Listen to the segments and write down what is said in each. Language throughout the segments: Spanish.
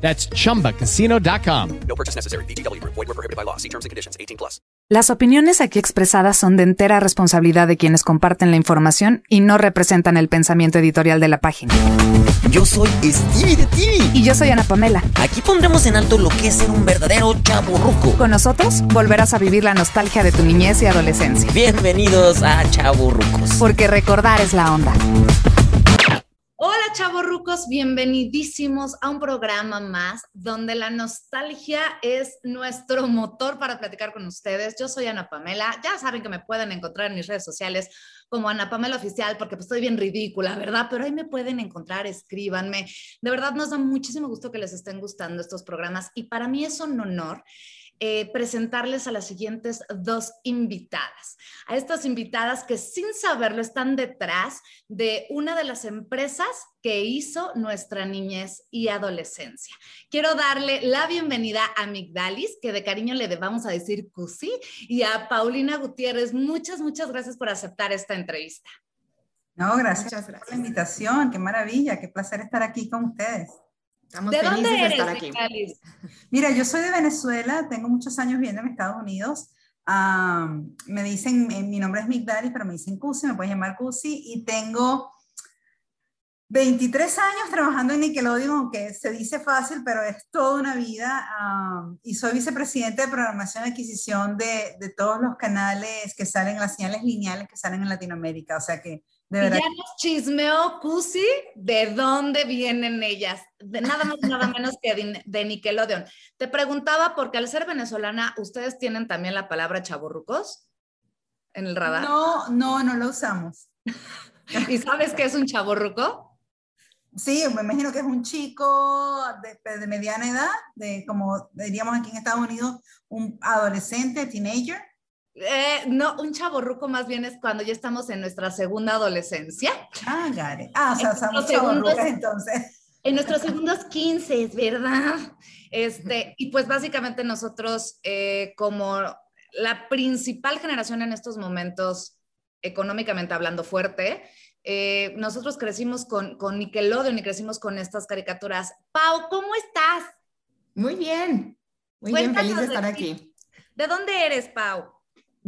That's chumbacasino.com. No purchase necessary. BGW. Void were prohibited by law. See terms and conditions. 18 plus. Las opiniones aquí expresadas son de entera responsabilidad de quienes comparten la información y no representan el pensamiento editorial de la página. Yo soy Stevie de TV. Y yo soy Ana Pamela. Aquí pondremos en alto lo que es ser un verdadero chavo ruco. Con nosotros volverás a vivir la nostalgia de tu niñez y adolescencia. Bienvenidos a Chavo Rucos. Porque recordar es la onda. Hola chavorrucos, bienvenidísimos a un programa más donde la nostalgia es nuestro motor para platicar con ustedes. Yo soy Ana Pamela, ya saben que me pueden encontrar en mis redes sociales como Ana Pamela Oficial porque pues estoy bien ridícula, ¿verdad? Pero ahí me pueden encontrar, escríbanme. De verdad nos da muchísimo gusto que les estén gustando estos programas y para mí es un honor eh, presentarles a las siguientes dos invitadas. A estas invitadas que sin saberlo están detrás de una de las empresas que hizo nuestra niñez y adolescencia. Quiero darle la bienvenida a Migdalis, que de cariño le vamos a decir Cusi, y a Paulina Gutiérrez. Muchas, muchas gracias por aceptar esta entrevista. No, gracias, gracias. por la invitación. Qué maravilla, qué placer estar aquí con ustedes. Estamos ¿De felices dónde de eres, estar aquí. Mira, yo soy de Venezuela, tengo muchos años viviendo en Estados Unidos. Am, me dicen, eh, mi nombre es Migdalis, pero me dicen Cusi, me puedes llamar Cusi, y tengo 23 años trabajando en Nickelodeon, aunque se dice fácil, pero es toda una vida. am, y soy vicepresidente de programación y adquisición de, de todos los canales que salen, las señales lineales que salen en Latinoamérica. O sea que, de Y verdad, ya nos chismeó Cusi de dónde vienen ellas, de nada más nada menos que de, de Nickelodeon. Te preguntaba porque al ser venezolana, ¿ustedes tienen también la palabra chaborrucos en el radar? no, no, no lo usamos. ¿Y sabes qué es un chaborruco? Sí, me imagino que es un chico de, de mediana edad, de como diríamos aquí en Estados Unidos, un adolescente, teenager. Eh, no, un chaborruco más bien es cuando ya estamos en nuestra segunda adolescencia, Ah, it. Ah, o sea, somos segundos- entonces. en nuestros segundos 15, ¿verdad? Este, y pues básicamente nosotros eh, como la principal generación en estos momentos, económicamente hablando fuerte, eh, nosotros crecimos con, con Nickelodeon y crecimos con estas caricaturas. Pau, ¿cómo estás? Muy bien, muy bien, feliz de de estar ti. aquí. ¿De dónde eres, Pau?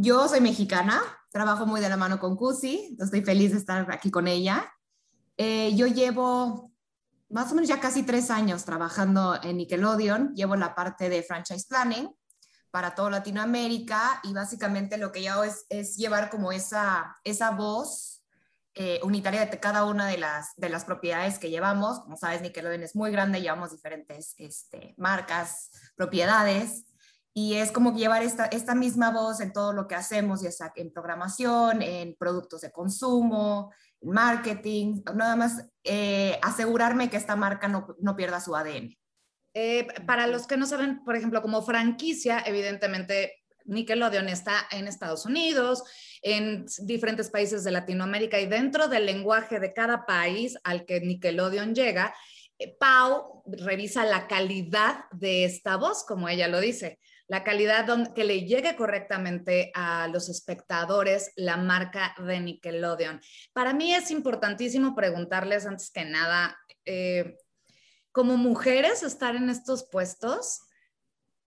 Yo soy mexicana, trabajo muy de la mano con Cusi, estoy feliz de estar aquí con ella. Eh, yo llevo más o menos ya casi tres años trabajando en Nickelodeon, llevo la parte de franchise planning para toda Latinoamérica y básicamente lo que yo hago es, es llevar como esa, esa voz eh, unitaria de cada una de las, de las propiedades que llevamos. Como sabes, Nickelodeon es muy grande, llevamos diferentes este, marcas, propiedades, y es como llevar esta, esta misma voz en todo lo que hacemos, ya sea en programación, en productos de consumo, en marketing, nada más eh, asegurarme que esta marca no, no pierda su ADN. Eh, para los que no saben, por ejemplo, como franquicia, evidentemente Nickelodeon está en Estados Unidos, en diferentes países de Latinoamérica y dentro del lenguaje de cada país al que Nickelodeon llega, eh, Pau revisa la calidad de esta voz, como ella lo dice, la calidad que le llegue correctamente a los espectadores la marca de Nickelodeon. Para mí es importantísimo preguntarles antes que nada, eh, como mujeres estar en estos puestos,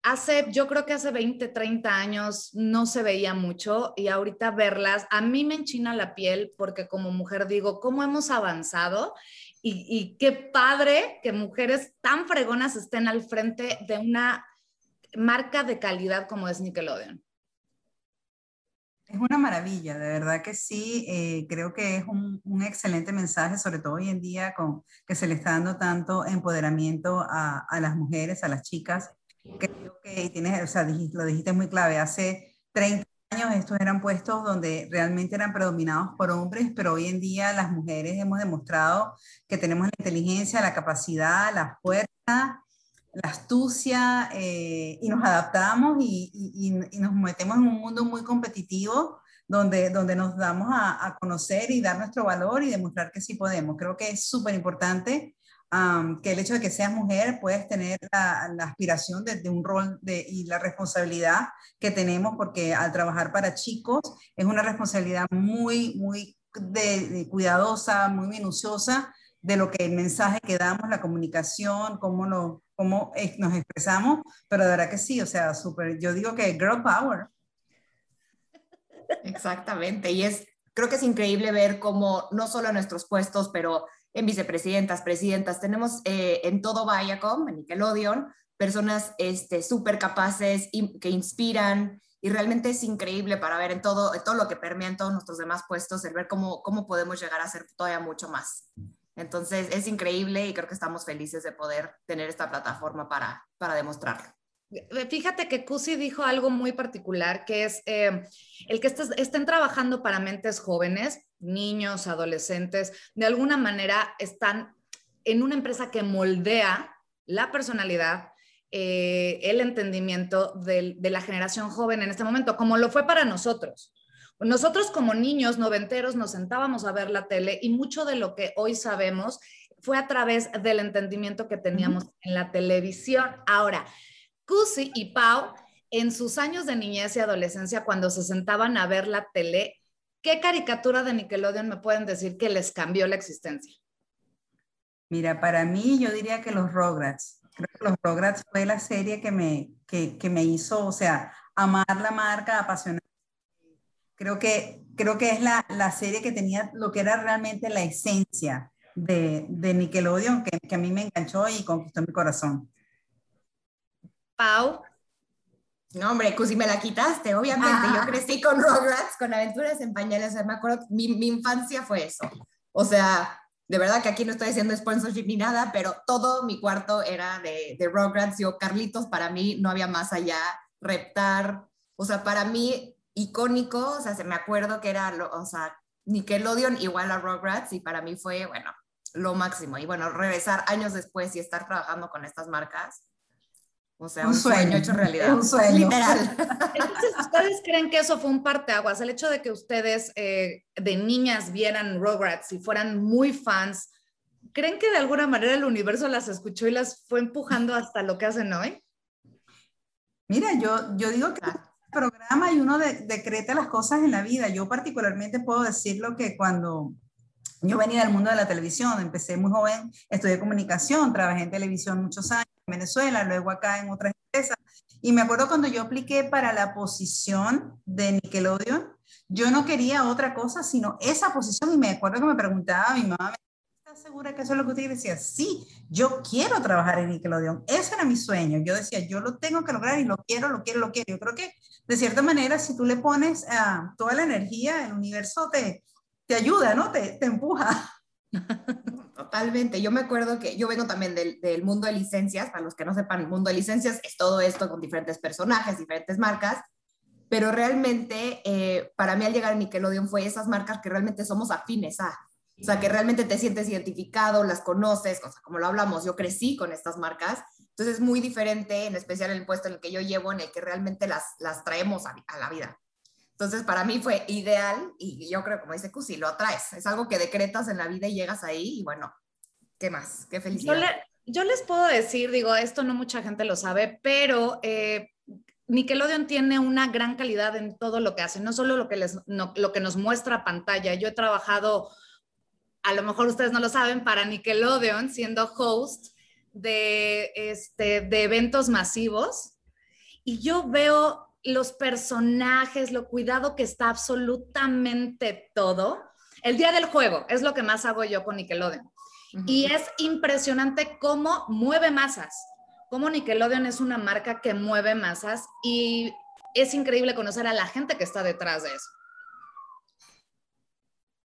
hace, yo creo que hace 20, 30 años no se veía mucho y ahorita verlas, a mí me enchina la piel porque como mujer digo, ¿cómo hemos avanzado? Y, y qué padre que mujeres tan fregonas estén al frente de una marca de calidad como es Nickelodeon. Es una maravilla, de verdad que sí. eh, creo que es un, un excelente mensaje, sobre todo hoy en día, con que se le está dando tanto empoderamiento a, a las mujeres, a las chicas. Creo que tienes, o sea, dijiste- lo dijiste muy clave. Hace 30 años estos eran puestos donde realmente eran predominados por hombres, pero hoy en día las mujeres hemos demostrado que tenemos la inteligencia, la capacidad, la fuerza la astucia eh, y nos adaptamos y, nos metemos en un mundo muy competitivo donde, donde nos damos a, conocer y dar nuestro valor y demostrar que sí podemos. Creo que es súper importante que el hecho de que seas mujer puedes tener la, aspiración de, un rol y la responsabilidad que tenemos porque al trabajar para chicos es una responsabilidad muy, muy cuidadosa, muy minuciosa de lo que el mensaje que damos, la comunicación, cómo, lo, cómo nos expresamos, pero de verdad que sí, o sea, súper, yo digo que girl power. Exactamente, y es, creo que es increíble ver cómo no solo en nuestros puestos, pero en vicepresidentas, presidentas, tenemos eh, en todo Viacom, en Nickelodeon, personas este, súper capaces y, que inspiran y realmente es increíble para ver en todo, todo lo que permea todos nuestros demás puestos, el ver cómo, cómo podemos llegar a ser todavía mucho más. Entonces es increíble y creo que estamos felices de poder tener esta plataforma para, para demostrarlo. Fíjate que Cusi dijo algo muy particular, que es eh, el que estén trabajando para mentes jóvenes, niños, adolescentes, de alguna manera están en una empresa que moldea la personalidad, eh, el entendimiento de la generación joven en este momento, como lo fue para nosotros. Nosotros como niños noventeros nos sentábamos a ver la tele y mucho de lo que hoy sabemos fue a través del entendimiento que teníamos en la televisión. Ahora, Cusi y Pau, en sus años de niñez y adolescencia, cuando se sentaban a ver la tele, ¿qué caricatura de Nickelodeon me pueden decir que les cambió la existencia? Mira, para mí yo diría que los Rugrats. Creo que los Rugrats fue la serie que me, que, que me hizo, o sea, amar la marca, apasionar. Creo que, creo que es la, la, serie que tenía lo que era realmente la esencia de, de Nickelodeon, que, que a mí me enganchó y conquistó mi corazón. Pau. No, hombre, Cusi, me la quitaste, obviamente. Yo crecí con Rugrats, con aventuras en pañales. O sea, me acuerdo, mi, mi infancia fue eso. O sea, de verdad que aquí no estoy haciendo sponsorship ni nada, pero todo mi cuarto era de, de Rugrats. Yo, Carlitos, para mí no había más allá. Reptar, o sea, para mí icónico, o sea, se me acuerdo que era, o sea, Nickelodeon igual a Rugrats y para mí fue, bueno, lo máximo. Y bueno, regresar años después y estar trabajando con estas marcas, o sea, un, sueño, hecho realidad. Un sueño. Literal. Entonces, ¿ustedes creen que eso fue un parteaguas? El hecho de que ustedes eh, de niñas vieran Rugrats y fueran muy fans, ¿creen que de alguna manera el universo las escuchó y las fue empujando hasta lo que hacen hoy? Mira, yo, yo digo que programa y uno decreta las cosas en la vida. Yo particularmente puedo decirlo que cuando yo venía del mundo de la televisión, empecé muy joven, estudié comunicación, trabajé en televisión muchos años en Venezuela, luego acá en otras empresas. Y me acuerdo cuando yo apliqué para la posición de Nickelodeon, yo no quería otra cosa sino esa posición y me acuerdo que me preguntaba mi mamá, ¿estás segura que eso es lo que usted decía? Sí, yo quiero trabajar en Nickelodeon, ese era mi sueño. Yo decía, yo lo tengo que lograr y lo quiero, lo quiero, lo quiero. Yo creo que de cierta manera, si tú le pones uh, toda la energía, el universo te, te ayuda, ¿no? Te, te empuja. Totalmente. Yo me acuerdo que yo vengo también del, del, mundo de licencias. Para los que no sepan, el mundo de licencias es todo esto con diferentes personajes, diferentes marcas. Pero realmente, eh, para mí al llegar a Nickelodeon fue esas marcas que realmente somos afines a. O sea, que realmente te sientes identificado, las conoces, o como lo hablamos, yo crecí con estas marcas. Entonces es muy diferente, en especial el puesto en el que yo llevo, en el que realmente las, las traemos a, a la vida. Entonces, para mí fue ideal y yo creo, como dice Cusi, lo atraes. Es algo que decretas en la vida y llegas ahí y bueno, ¿qué más? Qué felicidad. Yo, le, yo les puedo decir, digo, esto no mucha gente lo sabe, pero eh, Nickelodeon tiene una gran calidad en todo lo que hace, no solo lo que, les, no, lo que nos muestra pantalla. Yo he trabajado, a lo mejor ustedes no lo saben, para Nickelodeon, siendo host de, este, de eventos masivos. Y yo veo los personajes, lo cuidado que está absolutamente todo. El día del juego es lo que más hago yo con Nickelodeon. Uh -huh. Y es impresionante cómo mueve masas, cómo Nickelodeon es una marca que mueve masas y es increíble conocer a la gente que está detrás de eso.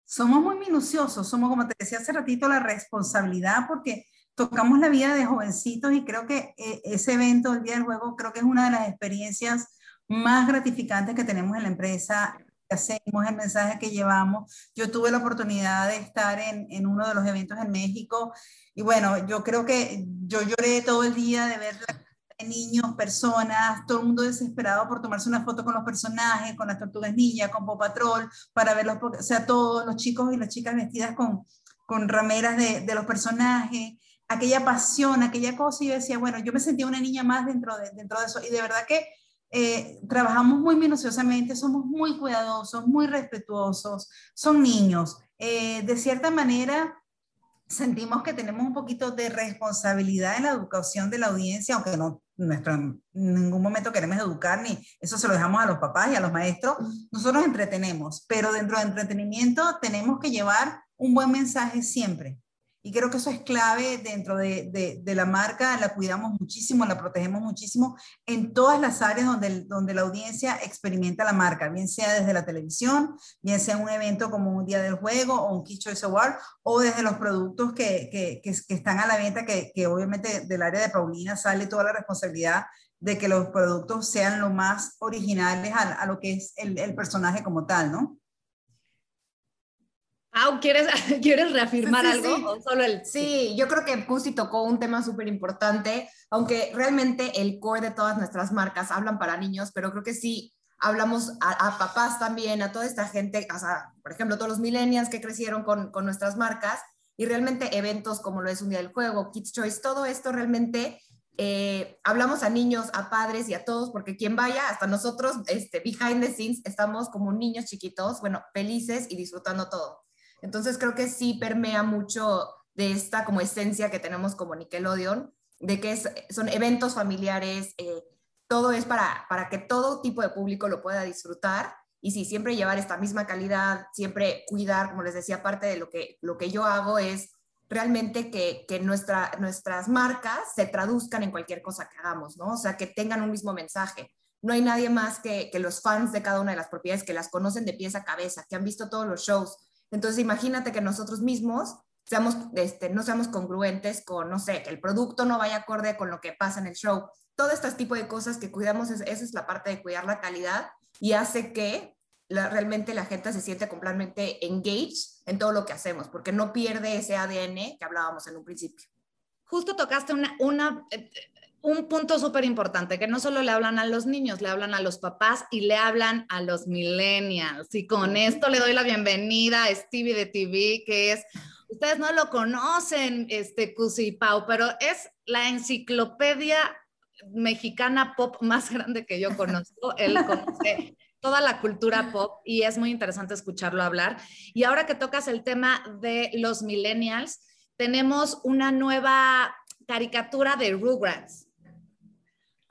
Somos muy minuciosos, somos, como te decía hace ratito, la responsabilidad porque tocamos la vida de jovencitos y creo que eh, ese evento, el Día del Juego, creo que es una de las experiencias más gratificantes que tenemos en la empresa. hacemos, el mensaje que llevamos. Yo tuve la oportunidad de estar en, en uno de los eventos en México y bueno, yo creo que yo lloré todo el día de ver niños, personas, todo el mundo desesperado por tomarse una foto con los personajes, con las tortugas ninja, con Pop Patrol, para verlos, o sea, todos los chicos y las chicas vestidas con, con rameras de, de los personajes, aquella pasión, aquella cosa, y yo decía, bueno, yo me sentía una niña más dentro de, dentro de eso, y de verdad que eh, trabajamos muy minuciosamente, somos muy cuidadosos, muy respetuosos, son niños. Eh, de cierta manera, sentimos que tenemos un poquito de responsabilidad en la educación de la audiencia, aunque no nuestro, en ningún momento queremos educar, ni eso se lo dejamos a los papás y a los maestros. Nosotros entretenemos, pero dentro de entretenimiento tenemos que llevar un buen mensaje siempre. Y creo que eso es clave dentro de, de, de, la marca, la cuidamos muchísimo, la protegemos muchísimo en todas las áreas donde, donde la audiencia experimenta la marca, bien sea desde la televisión, bien sea un evento como un Día del Juego o un Key Choice Award, o desde los productos que, que, que, que están a la venta, que, obviamente del área de Paulina sale toda la responsabilidad de que los productos sean lo más originales a, a lo que es el, el personaje como tal, ¿no? Ah, ¿quieres, ¿quieres reafirmar Sí, algo? sí. ¿O solo el Sí, yo creo que Cusi tocó un tema súper importante, aunque realmente el core de todas nuestras marcas hablan para niños, pero creo que sí hablamos a, a papás también, a toda esta gente, o sea, por ejemplo, todos los millennials que crecieron con, con nuestras marcas y realmente eventos como lo es un día del juego, Kids Choice, todo esto realmente eh, hablamos a niños, a padres y a todos, porque quien vaya, hasta nosotros, este, behind the scenes, estamos como niños chiquitos, bueno, felices y disfrutando todo. Entonces creo que sí permea mucho de esta como esencia que tenemos como Nickelodeon, de que son eventos familiares, eh, todo es para, para que todo tipo de público lo pueda disfrutar y sí, siempre llevar esta misma calidad, siempre cuidar, como les decía, parte de lo que, lo que yo hago es realmente que, que nuestra, nuestras marcas se traduzcan en cualquier cosa que hagamos, ¿no? O sea, que tengan un mismo mensaje. No hay nadie más que, que los fans de cada una de las propiedades que las conocen de pies a cabeza, que han visto todos los shows. Entonces, imagínate que nosotros mismos seamos, este, no seamos congruentes con, no sé, que el producto no vaya acorde con lo que pasa en el show. Todo este tipo de cosas que cuidamos, es, esa es la parte de cuidar la calidad y hace que la, realmente la gente se siente completamente engaged en todo lo que hacemos, porque no pierde ese ADN que hablábamos en un principio. Justo tocaste una, una, eh, un punto súper importante, que no solo le hablan a los niños, le hablan a los papás y le hablan a los millennials. Y con esto le doy la bienvenida a Stevie de TV, que es, ustedes no lo conocen, este Cusi Pau, pero es la enciclopedia mexicana pop más grande que yo conozco. Él conoce toda la cultura pop y es muy interesante escucharlo hablar. Y ahora que tocas el tema de los millennials, tenemos una nueva caricatura de Rugrats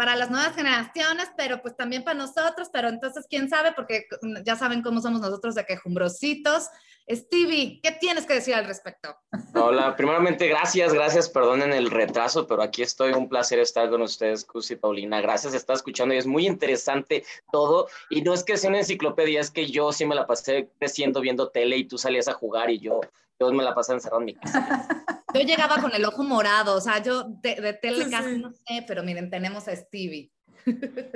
para las nuevas generaciones, pero pues también para nosotros, pero entonces quién sabe, porque ya saben cómo somos nosotros de quejumbrositos. Stevie, ¿qué tienes que decir al respecto? Hola, primeramente gracias, gracias, perdonen el retraso, pero aquí estoy, un placer estar con ustedes, Cusi Paulina, gracias, está escuchando y es muy interesante todo, y no es que sea una enciclopedia, es que yo sí me la pasé creciendo viendo tele y tú salías a jugar y yo, yo me la pasé encerrado en mi casa. Yo llegaba con el ojo morado, o sea, yo de, de tele sí, casi sí. no sé, pero miren, tenemos a Stevie.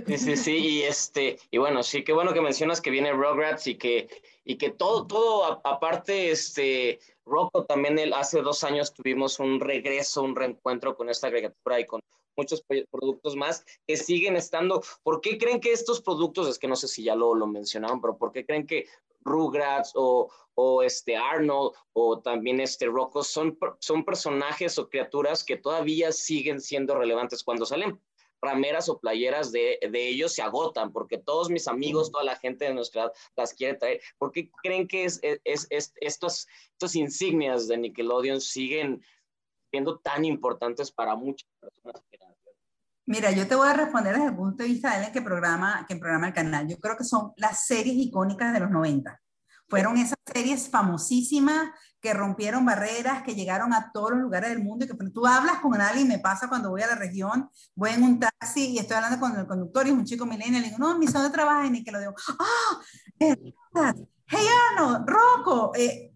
Sí, sí, sí, y este, y bueno, sí, qué bueno que mencionas que viene Rugrats y que, y que todo, todo, aparte, este, Rocco también él, hace dos años tuvimos un regreso, un reencuentro con esta agregatura y con muchos productos más que siguen estando. ¿Por qué creen que estos productos, es que no sé si ya lo, lo mencionaron, pero por qué creen que Rugrats o, o este Arnold o también este Rocco son, son personajes o criaturas que todavía siguen siendo relevantes cuando salen rameras o playeras de, de, ellos se agotan, porque todos mis amigos, toda la gente de nuestra edad las quiere traer. ¿Por qué creen que es, es, es, estos, estos insignias de Nickelodeon siguen siendo tan importantes para muchas personas? Mira, yo te voy a responder desde el punto de vista de él que programa, que programa el canal. Yo creo que son las series icónicas de los 90. Fueron esas series famosísimas que rompieron barreras, que llegaron a todos los lugares del mundo y que tú hablas con alguien, me pasa cuando voy a la región, voy en un taxi y estoy hablando con el conductor y es un chico millennial y digo, no, mi dónde trabaja y que lo digo, ah, oh, hey Arnold, Rocco, eh,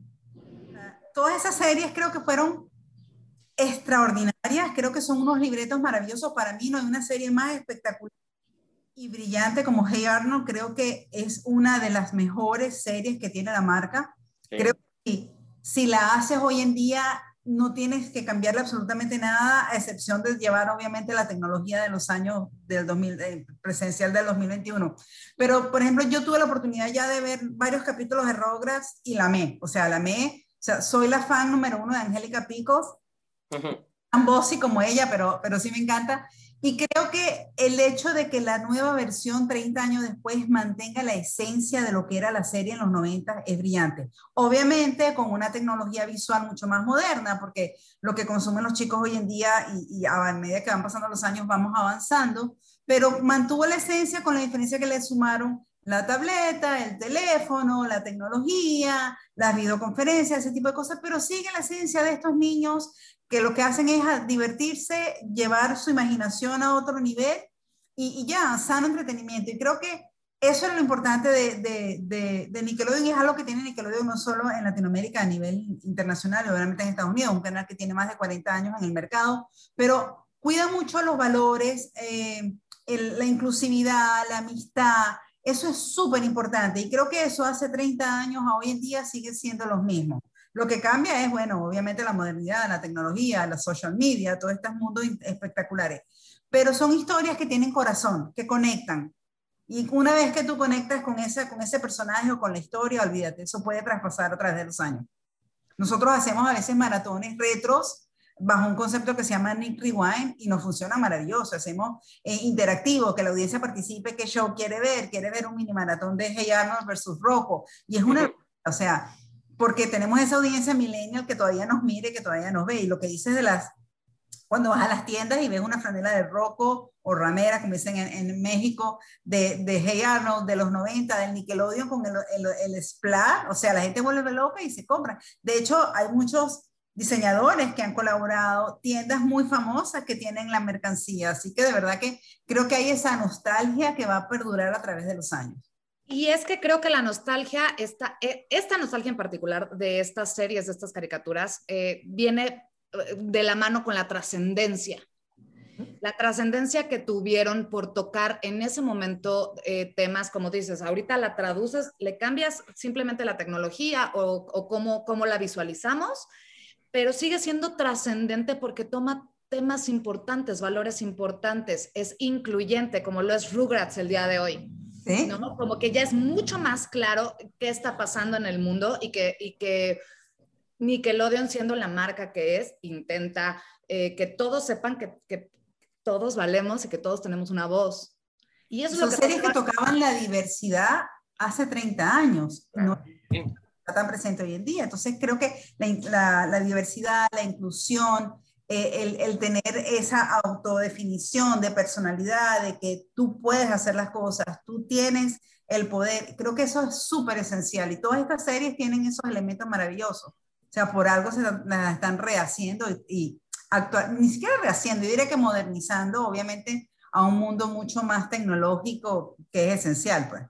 todas esas series creo que fueron extraordinarias, creo que son unos libretos maravillosos, para mí no hay una serie más espectacular y brillante como Hey Arnold, creo que es una de las mejores series que tiene la marca. Creo que si la haces hoy en día, no tienes que cambiarle absolutamente nada, a excepción de llevar obviamente la tecnología de los años del 2000, presencial del 2021. Pero, por ejemplo, yo tuve la oportunidad ya de ver varios capítulos de Rugrats y la amé. O sea, la amé. O sea, soy la fan número uno de Angélica Picos. Tan bossy como ella, pero, pero sí me encanta. Y creo que el hecho de que la nueva versión 30 años después mantenga la esencia de lo que era la serie en los 90 es brillante. Obviamente con una tecnología visual mucho más moderna, porque lo que consumen los chicos hoy en día y, a medida que van pasando los años vamos avanzando, pero mantuvo la esencia con la diferencia que le sumaron la tableta, el teléfono, la tecnología, las videoconferencias, ese tipo de cosas, pero sigue la esencia de estos niños que lo que hacen es divertirse, llevar su imaginación a otro nivel y, ya, sano entretenimiento. Y creo que eso es lo importante de, de, de, Nickelodeon y es algo que tiene Nickelodeon no solo en Latinoamérica, a nivel internacional, obviamente en Estados Unidos, un canal que tiene más de 40 años en el mercado, pero cuida mucho los valores, eh, la inclusividad, la amistad. Eso es súper importante y creo que eso hace 30 años a hoy en día sigue siendo los mismos. Lo que cambia es, bueno, obviamente la modernidad, la tecnología, la social media, todos estos mundos espectaculares. Pero son historias que tienen corazón, que conectan. Y una vez que tú conectas con ese, con ese personaje o con la historia, olvídate, eso puede traspasar a través de los años. Nosotros hacemos a veces maratones retros bajo un concepto que se llama Nick Rewind y nos funciona maravilloso. Hacemos eh, interactivo, que la audiencia participe, qué show quiere ver, quiere ver un mini maratón de Hey Arnold versus Rocco. Y es una, o sea, porque tenemos esa audiencia millennial que todavía nos mire, que todavía nos ve. Y lo que dices de las, cuando vas a las tiendas y ves una franela de Rocco o ramera, como dicen en, México, de, de, Hey Arnold de los 90, del Nickelodeon con el, el, el Splat, o sea, la gente vuelve loca y se compra. De hecho, hay muchos diseñadores que han colaborado, tiendas muy famosas que tienen la mercancía, así que de verdad que creo que hay esa nostalgia que va a perdurar a través de los años. Y es que creo que la nostalgia, esta, eh, esta nostalgia en particular de estas series, de estas caricaturas, eh, viene eh, de la mano con la trascendencia. La trascendencia que tuvieron por tocar en ese momento temas, como dices, ahorita la traduces, le cambias simplemente la tecnología o, o cómo, cómo la visualizamos, pero sigue siendo trascendente porque toma temas importantes, valores importantes, es incluyente, como lo es Rugrats el día de hoy. ¿no? Como que ya es mucho más claro qué está pasando en el mundo y que, y que Nickelodeon, siendo la marca que es, intenta eh, que todos sepan que, que, todos valemos y que todos tenemos una voz. Y eso Son series que tocaban la diversidad hace 30 años, no tan presente hoy en día. Entonces creo que la, la, la diversidad, la inclusión, eh, el, tener esa autodefinición de personalidad, de que tú puedes hacer las cosas, tú tienes el poder, creo que eso es súper esencial y todas estas series tienen esos elementos maravillosos. O sea, por algo se las están rehaciendo y, actual, ni siquiera rehaciendo, yo diría que modernizando, obviamente, a un mundo mucho más tecnológico que es esencial, pues.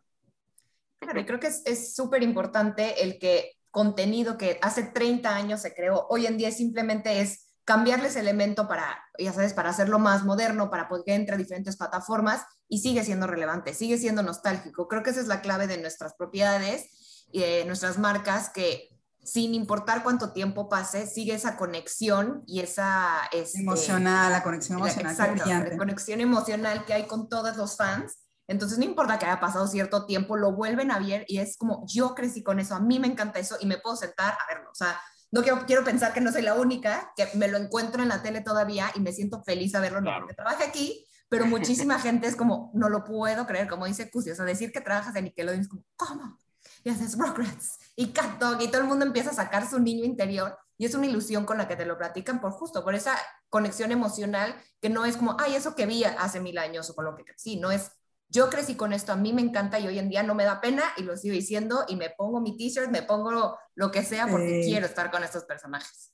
Claro, y creo que es súper importante el que contenido que hace 30 años se creó, hoy en día simplemente es cambiarles elemento para, ya sabes, para hacerlo más moderno, para poder entre a diferentes plataformas y sigue siendo relevante, sigue siendo nostálgico. Creo que esa es la clave de nuestras propiedades y de nuestras marcas que sin importar cuánto tiempo pase, sigue esa conexión y esa... Este, emocional, la conexión emocional. Exacto, la conexión emocional que hay con todos los fans. Entonces, no importa que haya pasado cierto tiempo, lo vuelven a ver y es como, yo crecí con eso, a mí me encanta eso y me puedo sentar a verlo. O sea, no quiero, quiero pensar que no soy la única, que me lo encuentro en la tele todavía y me siento feliz a verlo, no porque trabaje aquí, pero muchísima gente es como, no lo puedo creer, como dice Cusi, o sea, decir que trabajas en Nickelodeon es como, ¿cómo? Y haces Rugrats y Cat Dog y todo el mundo empieza a sacar su niño interior y es una ilusión con la que te lo platican por justo, por esa conexión emocional que no es como, ay, eso que vi hace mil años o con lo que sí, no es yo crecí con esto, a mí me encanta y hoy en día no me da pena y lo sigo diciendo y me pongo mi t-shirt, me pongo lo, que sea porque quiero estar con estos personajes.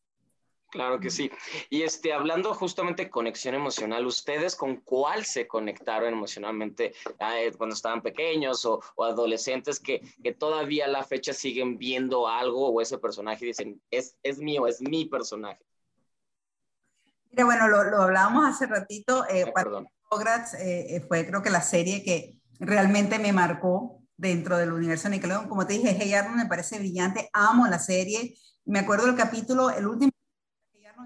Claro que sí. Y este, hablando justamente de conexión emocional, ¿ustedes con cuál se conectaron emocionalmente eh, cuando estaban pequeños o, adolescentes que, que, todavía a la fecha siguen viendo algo o ese personaje y dicen, es, es mío, es mi personaje? Mira, bueno, lo, lo hablábamos hace ratito. Eh, Rugrats eh, eh, fue creo que la serie que realmente me marcó dentro del universo de Nickelodeon. Como te dije, Hey Arnold me parece brillante, amo la serie. Me acuerdo del capítulo, el último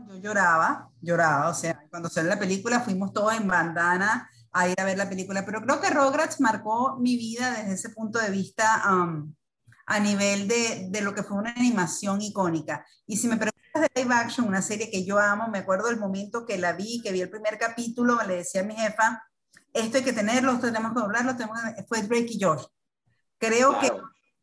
yo lloraba, lloraba, o sea, cuando salió la película fuimos todos en bandana a ir a ver la película, pero creo que Rugrats marcó mi vida desde ese punto de vista um, a nivel de, de, lo que fue una animación icónica. Y si me preguntas de live action, una serie que yo amo, me acuerdo del momento que la vi, que vi el primer capítulo, le decía a mi jefa, esto hay que tenerlo, tenemos que hablarlo, tenemos que... fue Drake y Josh. Creo que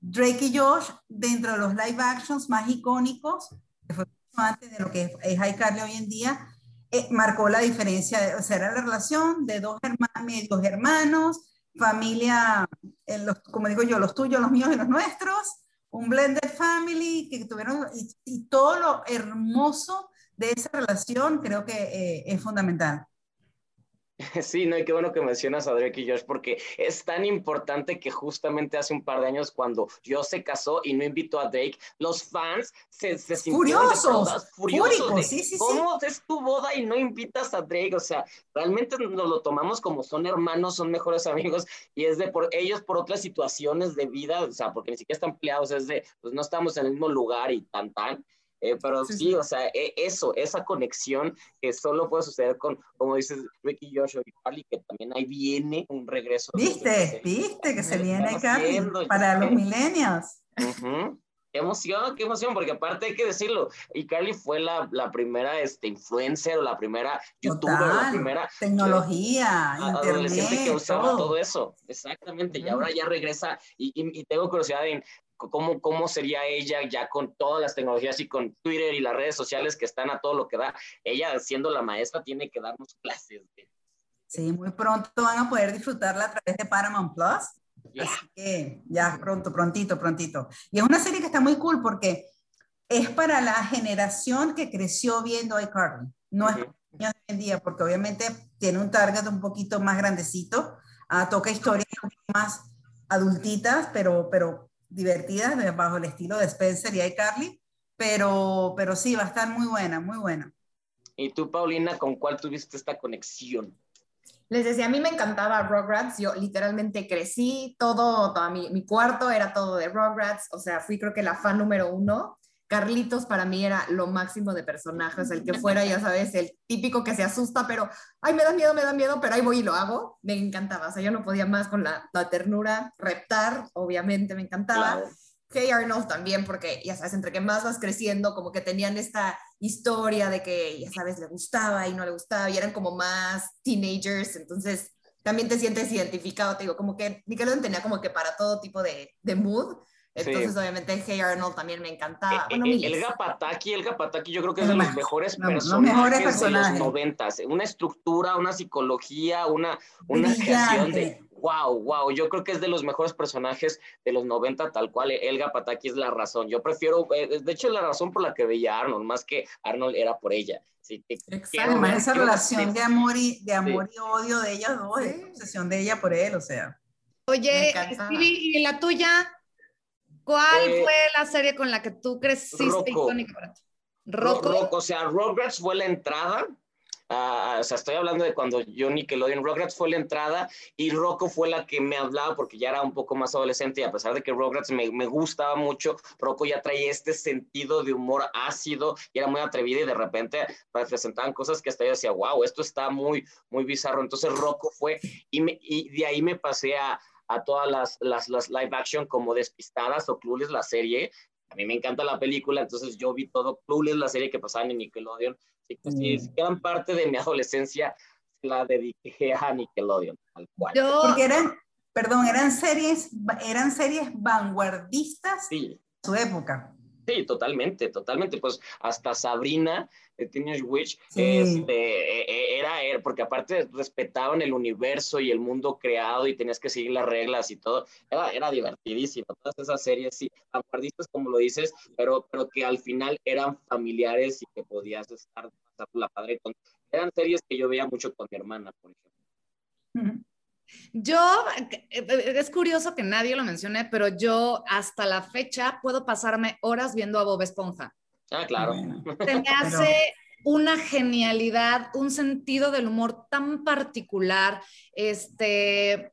Drake y Josh, dentro de los live actions más icónicos, que fue antes de lo que es iCarly hoy en día, eh, marcó la diferencia, o sea, era la relación de dos hermanos, hermanos, familia, los, como digo yo, los tuyos, los míos y los nuestros, un blended family que tuvieron, y, todo lo hermoso de esa relación creo que eh, es fundamental. Sí, no, y qué bueno que mencionas a Drake y Josh, porque es tan importante que justamente hace un par de años, cuando Josh se casó y no invitó a Drake, los fans se, se furiosos, furiosos. sí, sí, ¿Cómo es tu boda y no invitas a Drake? O sea, realmente nos lo tomamos como son hermanos, son mejores amigos, y es de por ellos por otras situaciones de vida, o sea, porque ni siquiera están empleados, es de, pues no estamos en el mismo lugar y tan, tan. Eh, pero sí, o sea, e, eso, esa conexión que solo puede suceder con, como dices, Ricky Joshua y Carly, que también ahí viene un regreso. ¿Viste? ¿Viste que se viene Carly para los milenios? Qué emoción, qué emoción, porque aparte hay que decirlo, y Carly fue la, la primera este, influencer o la primera youtuber, la primera tecnología, internet, que usaba todo, eso, exactamente, y ahora ya regresa, y, y, y, tengo curiosidad en cómo, cómo sería ella ya con todas las tecnologías y con Twitter y las redes sociales que están a todo lo que da. Ella, siendo la maestra, tiene que darnos clases. Sí, muy pronto van a poder disfrutarla a través de Paramount Plus. Así que ya pronto, prontito, prontito. Y es una serie que está muy cool porque es para la generación que creció viendo iCarly. No es para niños de hoy en día, porque obviamente tiene un target un poquito más grandecito. Ah, toca historias más adultitas, pero, pero divertidas bajo el estilo de Spencer y iCarly, pero, pero sí, va a estar muy buena, muy buena. ¿Y tú, Paulina, con cuál tuviste esta conexión? Les decía, a mí me encantaba Rugrats, yo literalmente crecí, todo, todo mi, mi, cuarto era todo de Rugrats, o sea, fui creo que la fan número uno. Carlitos para mí era lo máximo de personajes, el que fuera, ya sabes, el típico que se asusta, pero, ay, me da miedo, me da miedo, pero ahí voy y lo hago. Me encantaba, o sea, yo no podía más con la, la ternura, reptar, obviamente me encantaba. Hey Arnold también, porque ya sabes, entre que más vas creciendo, como que tenían esta historia de que, ya sabes, le gustaba y no le gustaba, y eran como más teenagers, entonces también te sientes identificado, te digo, como que Nickelodeon tenía como que para todo tipo de, de mood, entonces, obviamente, Hey Arnold también me encantaba. Eh, eh, el Gapataki, el Gapataki, yo creo que es de los mejores personajes, de los noventas. Una estructura, una psicología, una, una creación de wow, wow. Yo creo que es de los mejores personajes de los 90, tal cual. Elga Pataki es la razón. Yo prefiero, eh, de hecho, es la razón por la que veía a Arnold, más que Arnold era por ella. Sí, Exacto, esa relación de amor y, de amor y odio de ellas dos, sí. obsesión de ella por él, o sea. Oye, ¿y la tuya? ¿Cuál eh, fue la serie con la que tú creciste icónica para ti? Rocco. o sea, Rugrats fue la entrada. Uh, o sea, estoy hablando de cuando yo Nickelodeon Rugrats fue la entrada y Rocco fue la que me hablaba porque ya era un poco más adolescente y a pesar de que Rugrats me, me gustaba mucho, Rocco ya traía este sentido de humor ácido y era muy atrevida y de repente presentaban cosas que hasta yo decía, wow, esto está muy, muy bizarro. Entonces Rocco fue y, me, y de ahí me pasé a, a todas las, las, las, live action como Despistadas o Clueless, la serie. A mí me encanta la película, entonces yo vi todo Clueless, la serie que pasaba en Nickelodeon. Así que si quedan parte de mi adolescencia, la dediqué a Nickelodeon, tal cual. Yo... Porque eran, perdón, eran series, eran series vanguardistas sí. su época. Sí, totalmente, totalmente. Pues hasta Sabrina, de Teenage Witch, sí. este, e, e, era, era, porque aparte respetaban el universo y el mundo creado y tenías que seguir las reglas y todo. Era, era divertidísimo. Todas esas series, sí, vanguardistas, como lo dices, pero, pero que al final eran familiares y que podías estar la padre con. Eran series que yo veía mucho con mi hermana, por ejemplo. Uh -huh. Yo, es curioso que nadie lo mencione, pero yo hasta la fecha puedo pasarme horas viendo a Bob Esponja. Ah, claro. Se me hace una genialidad, un sentido del humor tan particular, este,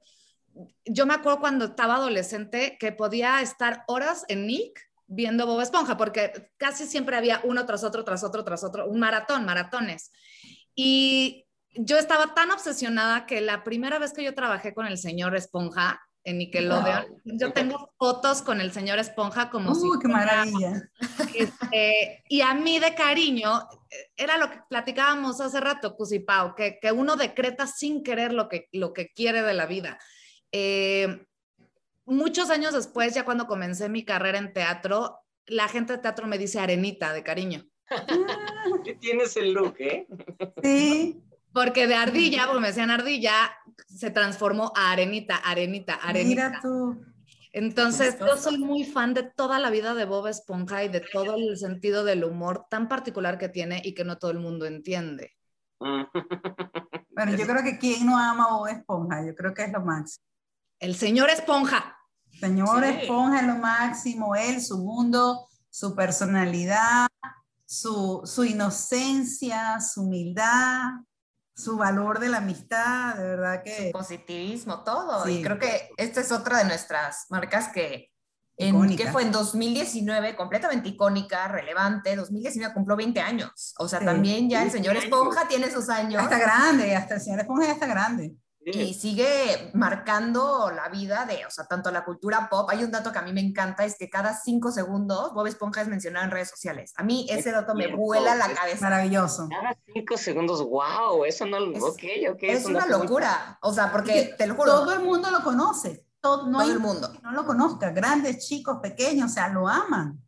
yo me acuerdo cuando estaba adolescente que podía estar horas en Nick viendo Bob Esponja, porque casi siempre había uno tras otro, tras otro, tras otro, un maratón, maratones. Y yo estaba tan obsesionada que la primera vez que yo trabajé con el señor Esponja en Nickelodeon, yo tengo fotos con el señor Esponja como ¡Uy, si qué fuera- maravilla! este, y a mí de cariño, era lo que platicábamos hace rato, Cusipao, que, que uno decreta sin querer lo que, lo que quiere de la vida. Eh, muchos años después, ya cuando comencé mi carrera en teatro, la gente de teatro me dice arenita de cariño. ¿Qué tienes el look, eh? Sí, Porque de ardilla, porque me decían ardilla, se transformó a arenita, arenita, arenita. mira tú. Entonces, yo soy muy fan de toda la vida de Bob Esponja y de todo el sentido del humor tan particular que tiene y que no todo el mundo entiende. Bueno, yo creo que quien no ama a Bob Esponja, yo creo que es lo máximo. El señor Esponja. Señor Sí. Esponja es lo máximo, él, su mundo, su personalidad, su, su inocencia, su humildad, su valor de la amistad, de verdad que... positivismo, todo. Sí. Y creo que esta es otra de nuestras marcas que, en, que fue en 2019, completamente icónica, relevante. 2019 cumplió 20 años. O sea, Sí. también ya el 20 señor. Esponja tiene sus años Ya está grande, hasta el señor Esponja ya está grande. Y sigue marcando la vida de, o sea, tanto la cultura pop. Hay un dato que a mí me encanta, es que cada cinco segundos Bob Esponja es mencionado en redes sociales. A mí ese Es dato me vuela la es cabeza. Maravilloso. Cada cinco segundos, wow, eso no, Es- ok, ok. Es una cosa muy- locura. O sea, porque que te lo juro, Todo el mundo lo conoce. Todo, no todo hay el mundo. que no lo conozca. Grandes, chicos, pequeños, o sea, lo aman.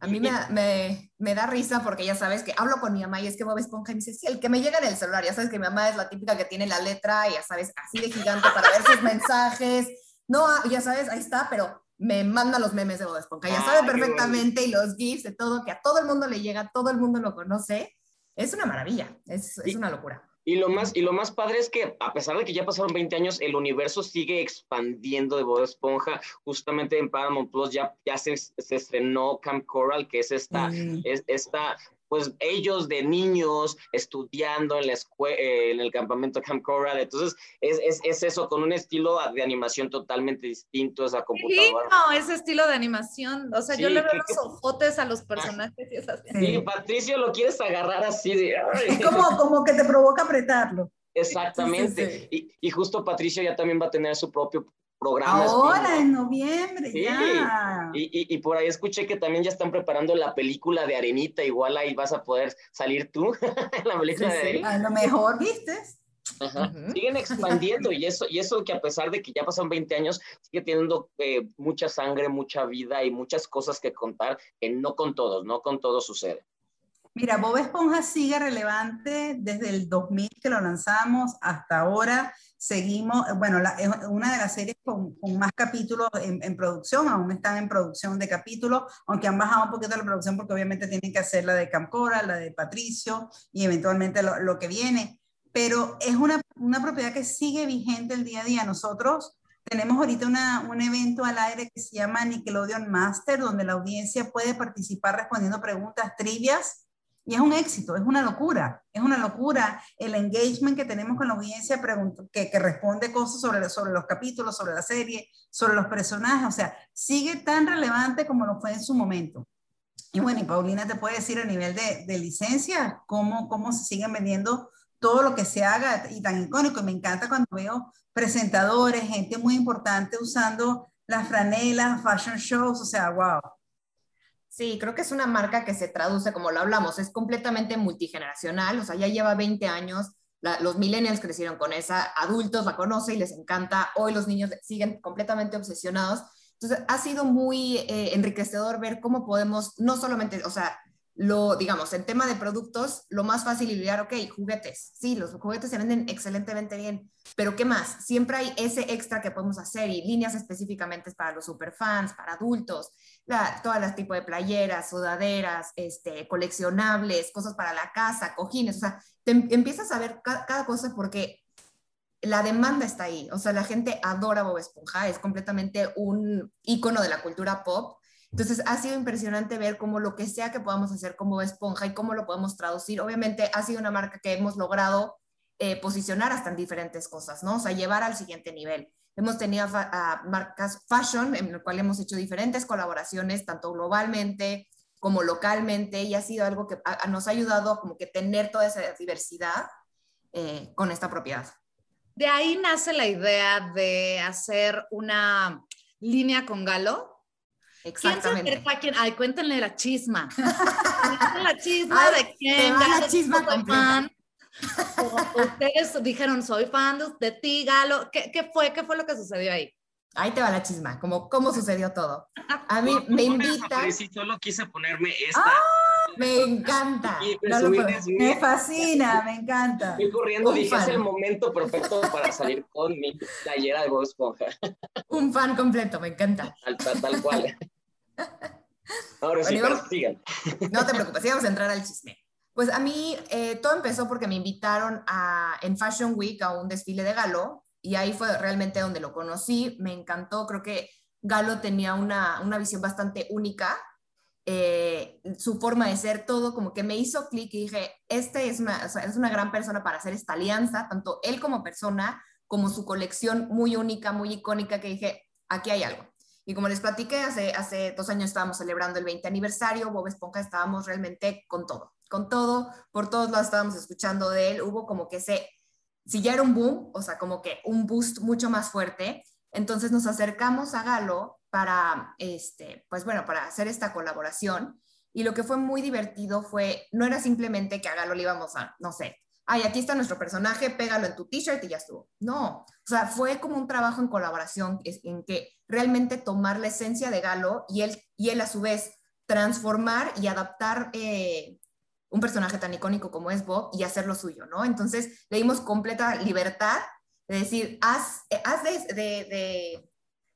A mí me, me, me da risa porque ya sabes que hablo con mi mamá y es que Bob Esponja y me dice, sí, el que me llega en el celular, ya sabes que mi mamá es la típica que tiene la letra, ya sabes, así de gigante para ver sus mensajes. No, ah, ya sabes, ahí está, pero me manda los memes de Bob Esponja, ya sabe Ay, perfectamente y los GIFs de todo, que a todo el mundo le llega, todo el mundo lo conoce. Es una maravilla, es, es una locura. Y lo, más, y lo más padre es que, a pesar de que ya pasaron 20 años, el universo sigue expandiendo de Bob Esponja. Justamente en Paramount Plus ya, ya se, se estrenó Camp Coral, que es esta, Sí. es esta, pues ellos de niños estudiando en la escuela, en el campamento Camp Coral. Entonces, es, es, es eso, con un estilo de animación totalmente distinto, esa Sí, computadora. no, ese estilo de animación. O sea, yo Sí, le veo que- los ojotes a los personajes y es así. Sí. Sí, Patricio lo quieres agarrar así de... Es como, como que te provoca apretarlo. Exactamente. Y, y justo Patricio ya también va a tener su propio programa. Ahora, en noviembre, Sí. ya. Y, y, y por ahí escuché que también ya están preparando la película de Arenita, igual ahí vas a poder salir tú en la película Sí, de sí. Arenita. A lo mejor, ¿viste? Ajá. Ujú. Siguen expandiendo y eso, y eso que a pesar de que ya pasan 20 años, sigue teniendo eh, mucha sangre, mucha vida y muchas cosas que contar, que no con todos, no con todos sucede. Mira, Bob Esponja sigue relevante desde el 2000 que lo lanzamos hasta ahora. Seguimos, eh, bueno, es una de las series con, más capítulos en, en producción, aún están en producción de capítulos, aunque han bajado un poquito la producción porque obviamente tienen que hacer la de Camp Coral, la de Patricio y eventualmente lo, lo que viene. Pero es una, una propiedad que sigue vigente el día a día. Nosotros tenemos ahorita una, un evento al aire que se llama Nickelodeon Master, donde la audiencia puede participar respondiendo preguntas trivias y es un éxito, es una locura, es una locura el engagement que tenemos con la audiencia que, que responde cosas sobre, sobre los capítulos, sobre la serie, sobre los personajes, o sea, sigue tan relevante como lo fue en su momento. Y bueno, y Paulina te puede decir a nivel de, de licencia cómo, cómo se siguen vendiendo todo lo que se haga y tan icónico. Y me encanta cuando veo presentadores, gente muy importante usando las franelas, fashion shows, o sea, wow. Sí, creo que es una marca que se traduce, como lo hablamos, es completamente multigeneracional, o sea, ya lleva 20 años, los millennials crecieron con esa, adultos la conocen y les encanta, hoy los niños siguen completamente obsesionados. Entonces, ha sido muy eh, enriquecedor ver cómo podemos, no solamente, o sea, lo, digamos, en tema de productos, lo más fácil es lidiar, ok, juguetes. Sí, los juguetes se venden excelentemente bien, pero ¿qué más? Siempre hay ese extra que podemos hacer y líneas específicamente para los superfans, para adultos, la, todas las tipos de playeras, sudaderas, este, coleccionables, cosas para la casa, cojines, o sea, te em- empiezas a ver ca- cada cosa porque la demanda está ahí, o sea, la gente adora Bob Esponja, es completamente un icono de la cultura pop. Entonces ha sido impresionante ver cómo lo que sea que podamos hacer como Esponja y cómo lo podemos traducir. Obviamente ha sido una marca que hemos logrado eh, posicionar hasta en diferentes cosas, ¿no? O sea, llevar al siguiente nivel. Hemos tenido marcas fashion, en el cual hemos hecho diferentes colaboraciones, tanto globalmente como localmente, y ha sido algo que nos ha ayudado como que tener toda esa diversidad eh, con esta propiedad. De ahí nace la idea de hacer una línea con Galo. Exactamente. ¿Quién se Ay, cuéntenle la chisma. la chisma de quién. la chisma completa. Ustedes dijeron, soy fan de ti, Galo. ¿Qué, ¿Qué, fue? ¿Qué fue lo que sucedió ahí? Ahí te va la chisma, como cómo sucedió todo. A mí me invita. Sí, solo quise ponerme esta. ¡Ah! Me encanta. me fascina, me encanta. Estoy corriendo, dije, es el momento perfecto para salir con mi playera de Bob Esponja. Un fan completo, me encanta. Tal, tal, cual. Ahora sí, sigan. No te preocupes, vamos a entrar al chisme. Pues a mí eh, todo empezó porque me invitaron a, en Fashion Week a un desfile de Galo y ahí fue realmente donde lo conocí. Me encantó, creo que Galo tenía una, una visión bastante única eh, su forma de ser, todo como que me hizo clic y dije, este es una, es una gran persona para hacer esta alianza, tanto él como persona, como su colección muy única, muy icónica, que dije, aquí hay algo. Y como les platiqué, hace, hace dos años estábamos celebrando el 20 aniversario, Bob Esponja estábamos realmente con todo, con todo, por todos lados estábamos escuchando de él, hubo como que se, si ya era un boom, o sea, como que un boost mucho más fuerte, entonces nos acercamos a Galo para, este, pues bueno, para hacer esta colaboración. Y lo que fue muy divertido fue, no era simplemente que a Galo le íbamos a, no sé, ay, aquí está nuestro personaje, pégalo en tu t-shirt y ya estuvo. No, o sea, fue como un trabajo en colaboración en que realmente tomar la esencia de Galo y él, y él a su vez transformar y adaptar eh, un personaje tan icónico como es Bob y hacerlo suyo, ¿no? Entonces le dimos completa libertad de decir, haz, haz de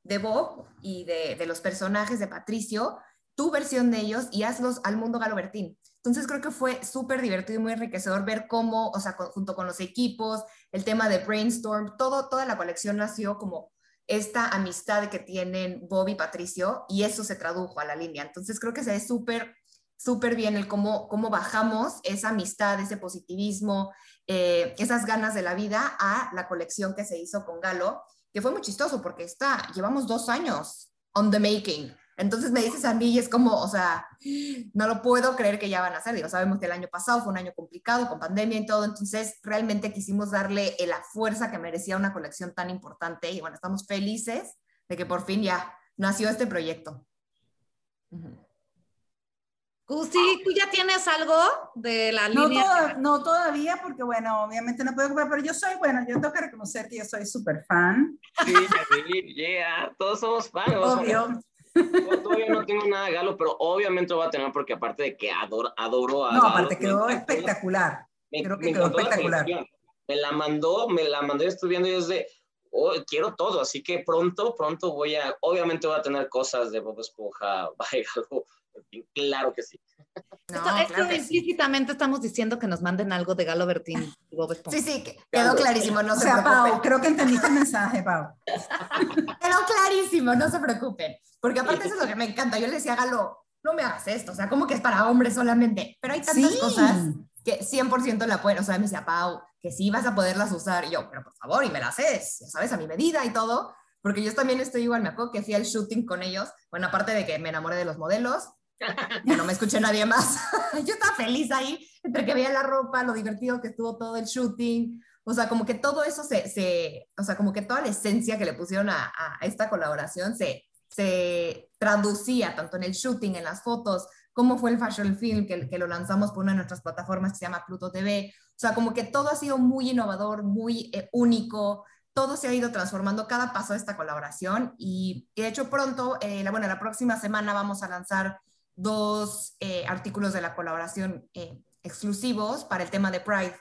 de Bob y de, los personajes de Patricio, tu versión de ellos y hazlos al mundo galobertín. Entonces creo que fue súper divertido y muy enriquecedor ver cómo, o sea, junto con los equipos, el tema de brainstorm, todo, toda la colección nació como esta amistad que tienen Bob y Patricio y eso se tradujo a la línea. Entonces creo que se ve súper, súper bien el cómo, cómo bajamos esa amistad, ese positivismo, eh, esas ganas de la vida a la colección que se hizo con Galo que fue muy chistoso porque está, llevamos dos años on the making. Entonces me dices a mí y es como, o sea, no lo puedo creer que ya van a hacer. Digo, sabemos que el año pasado fue un año complicado con pandemia y todo, entonces realmente quisimos darle la fuerza que merecía una colección tan importante y bueno, estamos felices de que por fin ya nació este proyecto. Gusti, ¿tú ya tienes algo de la no línea? no todavía, porque bueno, obviamente no puedo comprar, pero yo soy, bueno, yo tengo que reconocer que yo soy súper fan. Sí, yeah, todos somos fans. Obvio. Yo todavía no tengo nada de Galo, pero obviamente lo voy a tener porque aparte de que adoro, adoro a No, aparte quedó espectacular. Creo que quedó espectacular. Me la mandó, me la mandó estudiando y es de, oh, quiero todo, así que pronto, pronto voy a, obviamente voy a tener cosas de Bob Esponja, algo Claro que sí. esto, implícitamente estamos diciendo que nos manden algo de Galo Bertín Sí, sí, quedó clarísimo, no o sea, Pau, creo que entendiste el mensaje, Pau. quedó clarísimo, no se preocupen. Porque aparte eso es lo que me encanta. Yo le decía a Galo, no me hagas esto, o sea, como que es para hombres solamente. Pero hay tantas cosas que 100% la pueden, o sea, me decía, Pau, que sí vas a poderlas usar. Y yo, pero por favor, y me las haces, ya sabes, a mi medida y todo. Porque yo también estoy igual, me acuerdo que fui al shooting con ellos. Bueno, aparte de que me enamoré de los modelos, no me escuché nadie más. Yo estaba feliz ahí, entre que veía la ropa, lo divertido que estuvo todo el shooting. O sea, como que todo eso se, se o sea, como que toda la esencia que le pusieron a, a esta colaboración se, se traducía tanto en el shooting, en las fotos, como fue el Fashion Film, que, que, lo lanzamos por una de nuestras plataformas que se llama Pluto TV. O sea, como que todo ha sido muy innovador, muy eh, único, todo se ha ido transformando cada paso de esta colaboración y, de hecho pronto, eh, la, bueno, la próxima semana vamos a lanzar dos eh, artículos de la colaboración eh, exclusivos para el tema de Pride.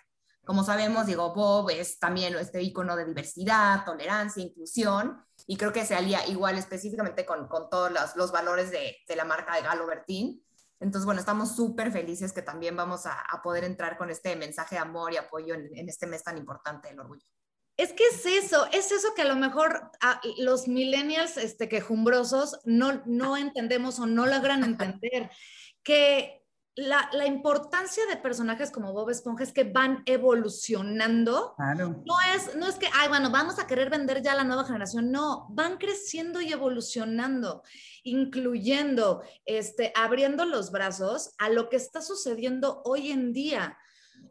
Como sabemos, digo, Bob es también este icono de diversidad, tolerancia, inclusión, y creo que se alía igual específicamente con, con todos los, los valores de, de, la marca de Galo Bertín. Entonces, bueno, estamos súper felices que también vamos a, a, poder entrar con este mensaje de amor y apoyo en, en este mes tan importante del orgullo. Es que es eso, es eso que a lo mejor a los millennials este, quejumbrosos no, no entendemos o no logran entender, que la, la, importancia de personajes como Bob Esponja es que van evolucionando. Claro. No es, no es que, ay, bueno, vamos a querer vender ya a la nueva generación. No, van creciendo y evolucionando, incluyendo, este, abriendo los brazos a lo que está sucediendo hoy en día.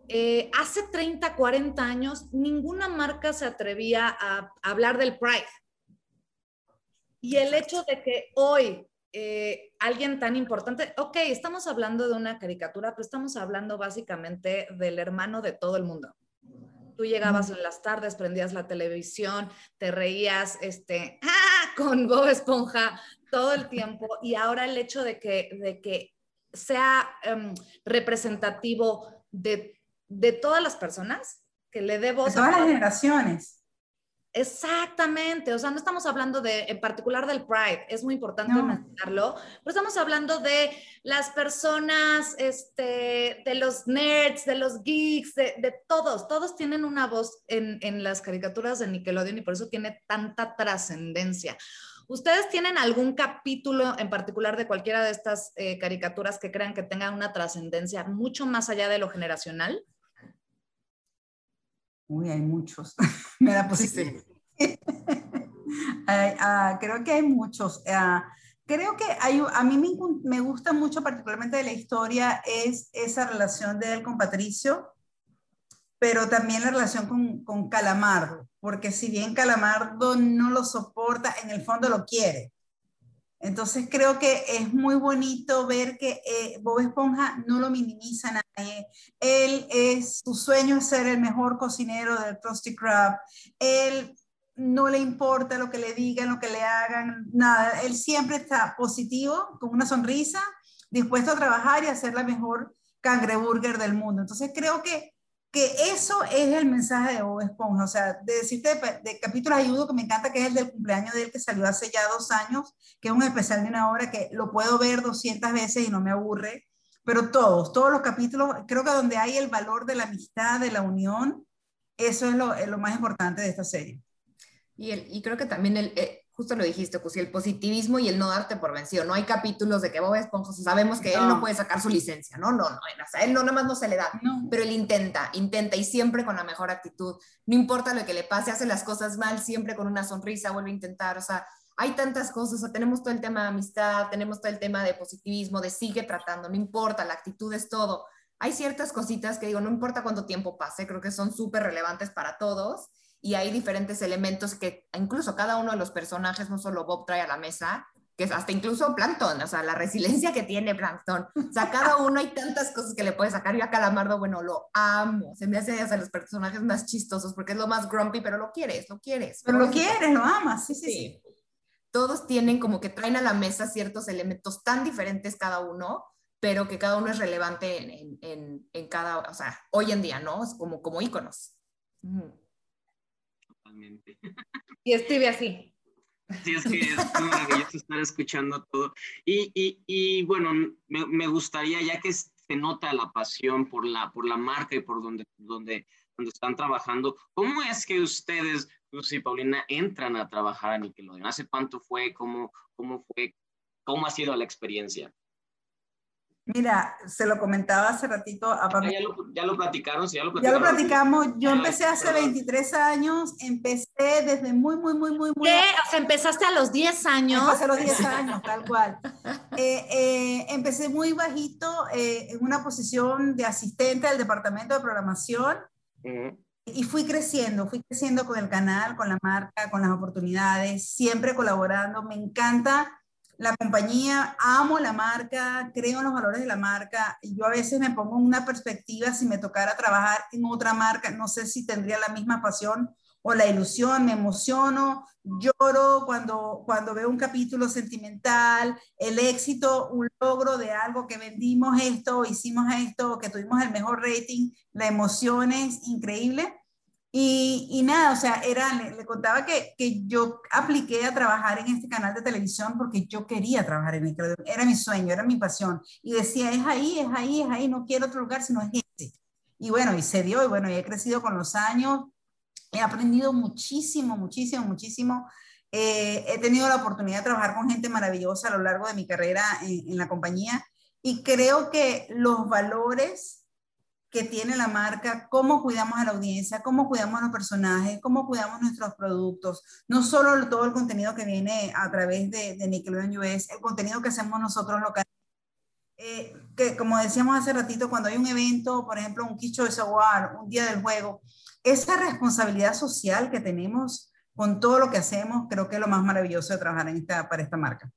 Eh, hace 30, 40 años, ninguna marca se atrevía a, a hablar del Pride. Y el hecho de que hoy eh, alguien tan importante, ok, estamos hablando de una caricatura, pero estamos hablando básicamente del hermano de todo el mundo. Tú llegabas en las tardes, prendías la televisión, te reías este, ¡ah! con Bob Esponja todo el tiempo y ahora el hecho de que, de que sea um, representativo de, de, todas las personas, que le dé voz de todas las generaciones. Exactamente, o sea, no estamos hablando de, en particular del Pride, es muy importante no. mencionarlo, pero estamos hablando de las personas, este, de los nerds, de los geeks, de, de todos, todos tienen una voz en, en, las caricaturas de Nickelodeon y por eso tiene tanta trascendencia. ¿Ustedes tienen algún capítulo en particular de cualquiera de estas eh, caricaturas que crean que tengan una trascendencia mucho más allá de lo generacional? Uy, hay muchos. Me da posición. Sí. uh, creo que hay muchos. Uh, creo que hay, a mí me, me, gusta mucho, particularmente de la historia, es esa relación de él con Patricio, pero también la relación con, con Calamardo, porque si bien Calamardo no lo soporta, en el fondo lo quiere. Entonces creo que es muy bonito ver que eh, Bob Esponja no lo minimiza nadie. Él es, su sueño ser el mejor cocinero del Krusty Krab. Él no le importa lo que le digan, lo que le hagan, nada. Él siempre está positivo, con una sonrisa, dispuesto a trabajar y a ser la mejor cangreburger del mundo. Entonces creo que que eso es el mensaje de Bob Esponja, o sea, de decirte de, de capítulos ayudo que me encanta, que es el del cumpleaños de él que salió hace ya dos años, que es un especial de una hora que lo puedo ver 200 veces y no me aburre, pero todos, todos los capítulos, creo que donde hay el valor de la amistad, de la unión, eso es lo, es lo más importante de esta serie. Y, el, y creo que también el, eh, justo lo dijiste, pues, el positivismo y el no darte por vencido. No hay capítulos de que Bob Esponja, sabemos que no. él no puede sacar su licencia, ¿no? No, no, o sea, él no, nada más no se le da, no. pero él intenta, intenta y siempre con la mejor actitud. No importa lo que le pase, hace las cosas mal, siempre con una sonrisa, vuelve a intentar, o sea, hay tantas cosas, o sea, tenemos todo el tema de amistad, tenemos todo el tema de positivismo, de sigue tratando, no importa, la actitud es todo. Hay ciertas cositas que digo, no importa cuánto tiempo pase, creo que son súper relevantes para todos y hay diferentes elementos que incluso cada uno de los personajes, no solo Bob trae a la mesa, que es hasta incluso Plankton, o sea, la resiliencia que tiene Plankton. O sea, cada uno hay tantas cosas que le puede sacar. Yo a Calamardo, bueno, lo amo. Se me hace de los personajes más chistosos porque es lo más grumpy, pero lo quieres, lo quieres. Pero lo quieres, lo amas, sí, sí, sí. Todos tienen como que traen a la mesa ciertos elementos tan diferentes cada uno, pero que cada uno es relevante en, en, en cada, o sea, hoy en día, ¿no? Es como, como íconos. Mm totalmente. Y estuve así. Sí, es que es maravilloso estar escuchando todo. Y, y, y bueno, me, me, gustaría, ya que se nota la pasión por la, por la marca y por donde, donde, donde están trabajando, ¿cómo es que ustedes, Lucy y Paulina, entran a trabajar a Nickelodeon? ¿Hace cuánto fue? ¿Cómo, cómo fue? ¿Cómo ha sido la experiencia? Mira, se lo comentaba hace ratito a Pamela. Ya lo, ya lo platicaron, sí, ya lo platicaron. Ya lo platicamos. Yo empecé hace 23 años, empecé desde muy, muy, muy, muy, muy... ¿Qué? O sea, empezaste a los 10 años. Empecé a los 10 años, tal cual. Eh, eh, empecé muy bajito eh, en una posición de asistente del departamento de programación. Uh -huh. Y fui creciendo, fui creciendo con el canal, con la marca, con las oportunidades, siempre colaborando. Me encanta la compañía, amo la marca, creo en los valores de la marca. Y yo a veces me pongo en una perspectiva, si me tocara trabajar en otra marca, no sé si tendría la misma pasión o la ilusión, me emociono, lloro cuando, cuando veo un capítulo sentimental, el éxito, un logro de algo que vendimos esto, hicimos esto, que tuvimos el mejor rating, la emoción es increíble. Y, y, nada, o sea, era, le, le contaba que, que, yo apliqué a trabajar en este canal de televisión porque yo quería trabajar en Nickelodeon, era mi sueño, era mi pasión. Y decía, es ahí, es ahí, es ahí, no quiero otro lugar, sino es este. Y bueno, y se dio, y bueno, y he crecido con los años, he aprendido muchísimo, muchísimo, muchísimo. Eh, he tenido la oportunidad de trabajar con gente maravillosa a lo largo de mi carrera en, en la compañía y creo que los valores que tiene la marca, cómo cuidamos a la audiencia, cómo cuidamos a los personajes, cómo cuidamos nuestros productos, no solo todo el contenido que viene a través de, de Nickelodeon US, el contenido que hacemos nosotros local. Eh, que como decíamos hace ratito, cuando hay un evento, por ejemplo, un Kicho de Award, un día del juego, esa responsabilidad social que tenemos con todo lo que hacemos, creo que es lo más maravilloso de trabajar en esta, para esta marca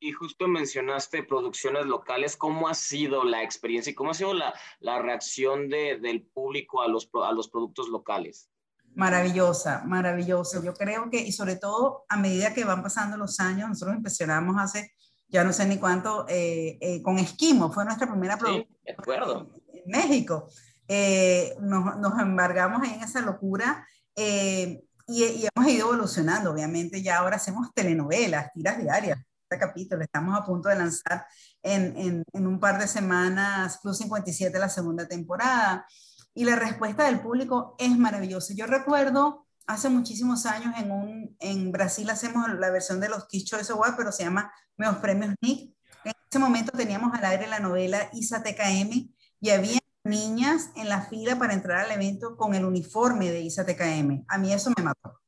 y justo mencionaste producciones locales, ¿cómo ha sido la experiencia y cómo ha sido la, la reacción de, del público a los, a los productos locales? Maravillosa, maravillosa. Yo creo que, y sobre todo a medida que van pasando los años, nosotros empezamos hace, ya no sé ni cuánto, eh, eh, con Esquimo, fue nuestra primera producción acuerdo. en México. Eh, nos, nos, embargamos en esa locura y, y, hemos ido evolucionando, obviamente ya ahora hacemos telenovelas, tiras diarias, este capítulo. Estamos a punto de lanzar en, en, un par de semanas Plus 57, la segunda temporada. Y la respuesta del público es maravillosa. Yo recuerdo hace muchísimos años en, un, en Brasil hacemos la versión de los Kids Awards, pero se llama Meos Premios Nick. En ese momento teníamos al aire la novela Isa TKM y había niñas en la fila para entrar al evento con el uniforme de Isa TKM. A mí eso me mató.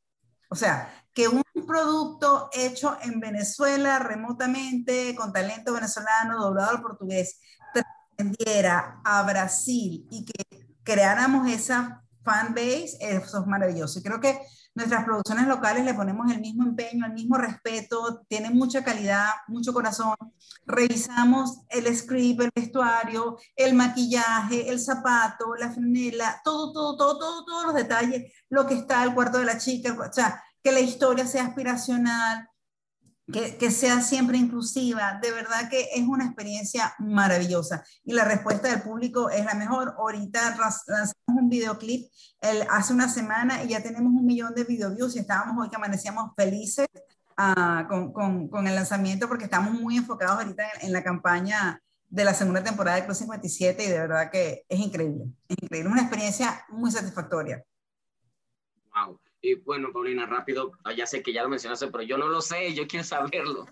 O sea, que un producto hecho en Venezuela remotamente, con talento venezolano, doblado al portugués, trascendiera a Brasil y que creáramos esa fan base, eso es maravilloso. Y creo que nuestras producciones locales le ponemos el mismo empeño, el mismo respeto, tienen mucha calidad, mucho corazón. Revisamos el script, el vestuario, el maquillaje, el zapato, la franela, todo, todo, todo, todo, todos los detalles, lo que está el cuarto de la chica, o sea, que la historia sea aspiracional, que, que, sea siempre inclusiva. De verdad que es una experiencia maravillosa. Y la respuesta del público es la mejor. Ahorita lanzamos un videoclip el, hace una semana y ya tenemos un millón de video views y estábamos hoy que amanecíamos felices uh, con, con, con, el lanzamiento porque estamos muy enfocados ahorita en, en, la campaña de la segunda temporada de Club 57 y de verdad que es increíble. Es increíble. Una experiencia muy satisfactoria. Y bueno, Paulina, rápido, ah, ya sé que ya lo mencionaste, pero yo no lo sé, yo quiero saberlo.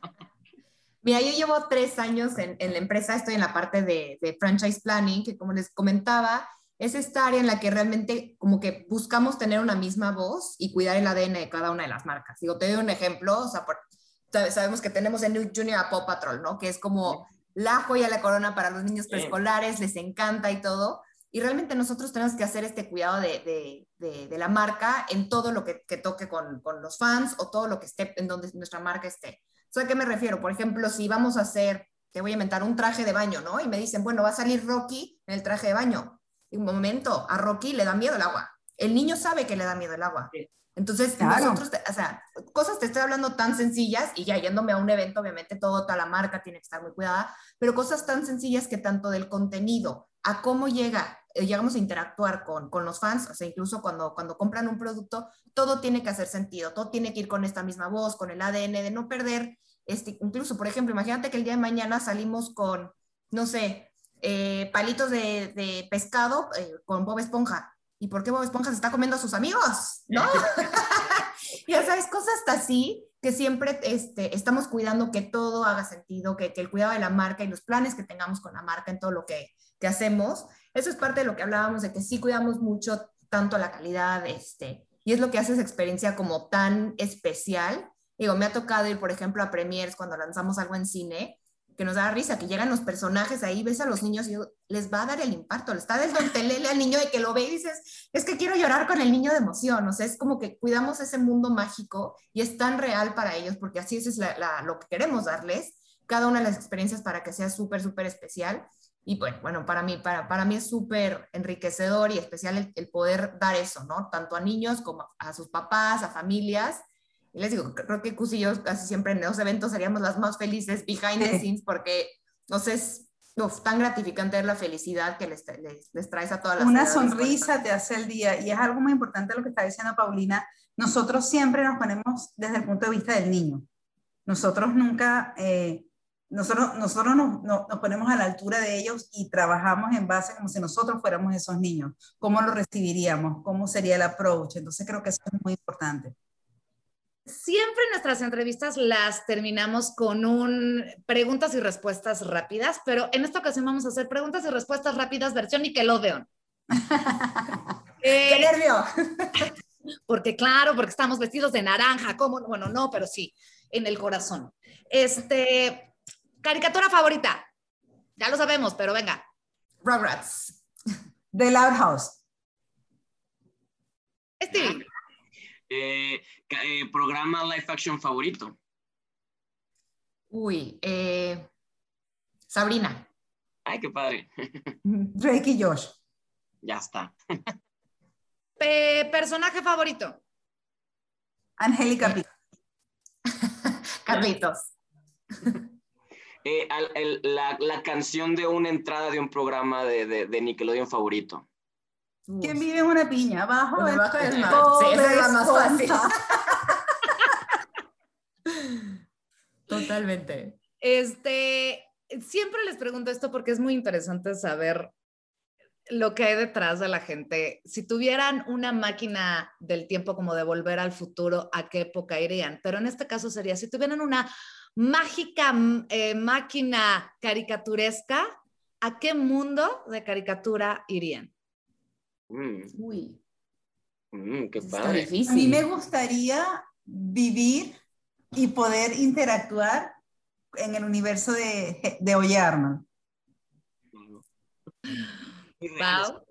Mira, yo llevo tres años en, en la empresa, estoy en la parte de, de, franchise planning, que como les comentaba, es esta área en la que realmente como que buscamos tener una misma voz y cuidar el ADN de cada una de las marcas. Digo, te doy un ejemplo, o sea, por, sabemos que tenemos en New Junior a Paw Patrol, ¿no? Que es como la joya, la corona para los niños preescolares, les encanta y todo, y realmente nosotros tenemos que hacer este cuidado de, de, de, la marca en todo lo que, que toque con, con, los fans o todo lo que esté en donde nuestra marca esté. ¿A qué me refiero? Por ejemplo, si vamos a hacer, te voy a inventar un traje de baño, ¿no? Y me dicen, bueno, va a salir Rocky en el traje de baño. Y un momento, a Rocky le da miedo el agua. El niño sabe que le da miedo el agua. Entonces, claro. nosotros, o sea, cosas te estoy hablando tan sencillas y ya yéndome a un evento, obviamente todo, toda la marca tiene que estar muy cuidada, pero cosas tan sencillas que tanto del contenido a cómo llega, eh, llegamos a interactuar con, con, los fans, o sea, incluso cuando, cuando compran un producto, todo tiene que hacer sentido, todo tiene que ir con esta misma voz, con el ADN, de no perder, este, incluso, por ejemplo, imagínate que el día de mañana salimos con, no sé, eh, palitos de, de pescado eh, con Bob Esponja. ¿Y por qué Bob Esponja se está comiendo a sus amigos? ¿No? ya sabes, cosas así que siempre este, estamos cuidando que todo haga sentido, que, que, el cuidado de la marca y los planes que tengamos con la marca en todo lo que, que hacemos. Eso es parte de lo que hablábamos, de que sí cuidamos mucho tanto la calidad, este, y es lo que hace esa experiencia como tan especial. Digo, me ha tocado ir, por ejemplo, a premiers cuando lanzamos algo en cine, que nos da risa, que llegan los personajes ahí, ves a los niños y les va a dar el impacto, le está desventelele al niño de que lo ve y dices, es que quiero llorar con el niño de emoción, o sea, es como que cuidamos ese mundo mágico y es tan real para ellos, porque así es lo que queremos darles, cada una de las experiencias para que sea súper, súper especial. Y pues, bueno, para mí, para, para mí es súper enriquecedor y especial el, el, poder dar eso, ¿no? Tanto a niños como a sus papás, a familias. Y les digo, creo que Cus y yo casi siempre en los eventos seríamos las más felices behind the scenes porque, no sé, es uf, tan gratificante ver la felicidad que les, les, les traes a todas las Una sonrisa te hace el día y es algo muy importante lo que está diciendo Paulina. Nosotros siempre nos ponemos desde el punto de vista del niño. Nosotros nunca... Eh, nosotros, nosotros nos, nos, nos, ponemos a la altura de ellos y trabajamos en base como si nosotros fuéramos esos niños. ¿Cómo lo recibiríamos? ¿Cómo sería el approach? Entonces creo que eso es muy importante. Siempre nuestras entrevistas las terminamos con un preguntas y respuestas rápidas, pero en esta ocasión vamos a hacer preguntas y respuestas rápidas versión Nickelodeon. ¡Qué Eh, nervio! porque claro, porque estamos vestidos de naranja, ¿cómo? Bueno, no, pero sí, en el corazón. Este, caricatura favorita. Ya lo sabemos, pero venga. Rugrats. The Loud House. Stevie, Eh, ca- eh, programa live action favorito. Uy, eh, Sabrina. Ay, qué padre. Drake y Josh. ya está. pe- personaje favorito. Angélica Pico. Carlitos. Eh, al- el- la, la canción de una entrada de un programa de, de, de Nickelodeon favorito. ¿Quién vive en una piña? Abajo Sí, esa es la más fácil. Totalmente. Este, siempre les pregunto esto porque es muy interesante saber lo que hay detrás de la gente. Si tuvieran una máquina del tiempo como de volver al futuro, ¿a qué época irían? Pero en este caso sería, si tuvieran una mágica eh, máquina caricaturesca, ¿a qué mundo de caricatura irían? Mm, Uy, mm, qué padre. difícil. A mí me gustaría vivir y poder interactuar en el universo de, de real Wow.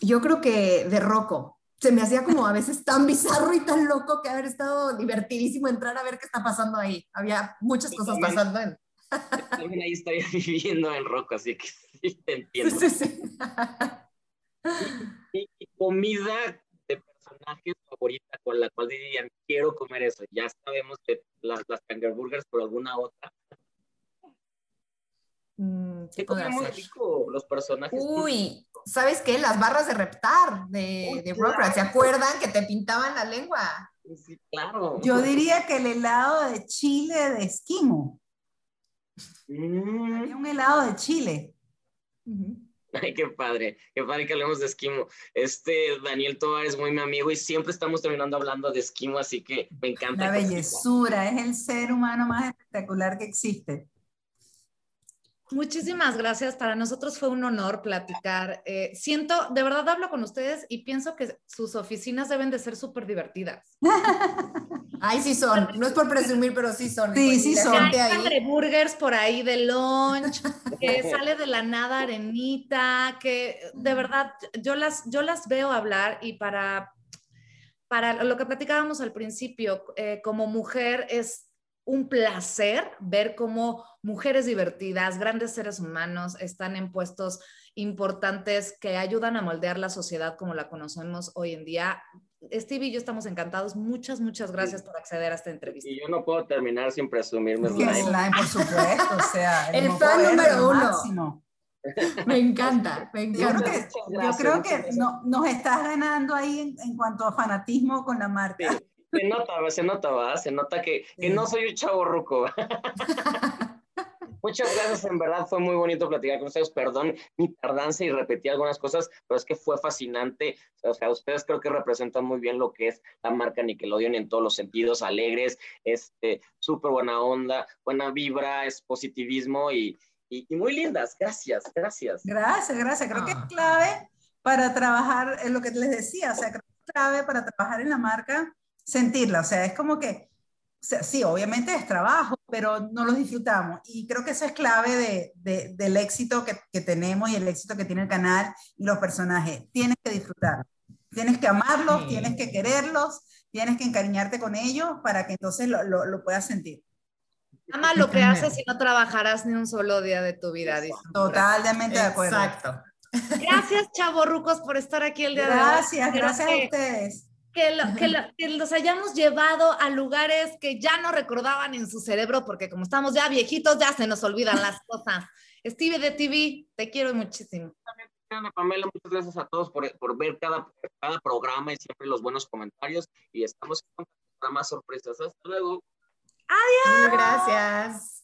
Yo creo que de Rocco. Se me hacía como a veces tan bizarro y tan loco que haber estado divertidísimo entrar a ver qué está pasando ahí. Había muchas cosas también. pasando en. También ahí estaría viviendo en Rocco, así que sí te entiendo. Sí, sí. Y, y comida de personajes favorita con la cual dirían, quiero comer eso. Ya sabemos que las, las burgers por alguna otra. Mm, ¿Qué Se podrá come muy ser? rico los personajes. Uy, ¿sabes qué? Las barras de reptar de, Uy, de ¿se acuerdan que te pintaban la lengua? Sí, claro. Yo diría que el helado de Chile de Esquimo. Mm. Hay un helado de Chile. Ay, qué padre, qué padre que hablemos de esquimo. Este Daniel Tovar es muy mi amigo y siempre estamos terminando hablando de esquimo, así que me encanta. La bellezura, es el ser humano más espectacular que existe. Muchísimas gracias. Para nosotros fue un honor platicar. Eh, siento, de verdad hablo con ustedes y pienso que sus oficinas deben de ser súper divertidas. Ay, sí son. No es por presumir, pero sí son. Sí, sí son. Hay gente ahí. cangreburgers por ahí de lunch, que sale de la nada arenita, que de verdad yo las, yo las veo hablar y para, para lo que platicábamos al principio, eh, como mujer es un placer ver cómo mujeres divertidas, grandes seres humanos están en puestos importantes que ayudan a moldear la sociedad como la conocemos hoy en día. Steve y yo estamos encantados. Muchas, muchas gracias por acceder a esta entrevista. Y yo no puedo terminar sin presumirme. Slime. Slime, por supuesto, o sea, El moco fan número uno. máximo. Me encanta, me Yo creo encanta. que, Muchas yo gracias, creo que gracias. no- nos estás ganando ahí en, en cuanto a fanatismo con la marca. Sí, se nota, se nota, ¿va? Se nota que, que no soy un chavo ruco. Muchas gracias, en verdad fue muy bonito platicar con ustedes. Perdón mi tardanza y repetí algunas cosas, pero es que fue fascinante. O sea, ustedes creo que representan muy bien lo que es la marca Nickelodeon en todos los sentidos, alegres, este, súper buena onda, buena vibra, es positivismo y, y, y muy lindas. Gracias, gracias. Gracias, gracias. Creo que es Ah. clave para trabajar, es lo que les decía, o sea, creo que es clave para trabajar en la marca, sentirla, o sea, es como que, o sea, sí, obviamente es trabajo, pero no lo disfrutamos. Y creo que eso es clave de, de- del éxito que, que tenemos y el éxito que tiene el canal y los personajes. Tienes que disfrutar, tienes que amarlos, Sí. tienes que quererlos, tienes que encariñarte con ellos para que entonces lo, lo- lo puedas sentir. Ama lo que haces y no trabajarás ni un solo día de tu vida. Totalmente de acuerdo. Exacto. Gracias, chavorrucos, por estar aquí el día de hoy. Gracias, gracias a ustedes. Que, lo- que lo- que los hayamos llevado a lugares que ya no recordaban en su cerebro, porque como estamos ya viejitos, ya se nos olvidan las cosas. Stevie de TV, te quiero muchísimo. Ana Pamela, muchas gracias a todos por, por ver cada, cada programa y siempre los buenos comentarios. Y estamos para más sorpresas. Hasta luego. Gracias.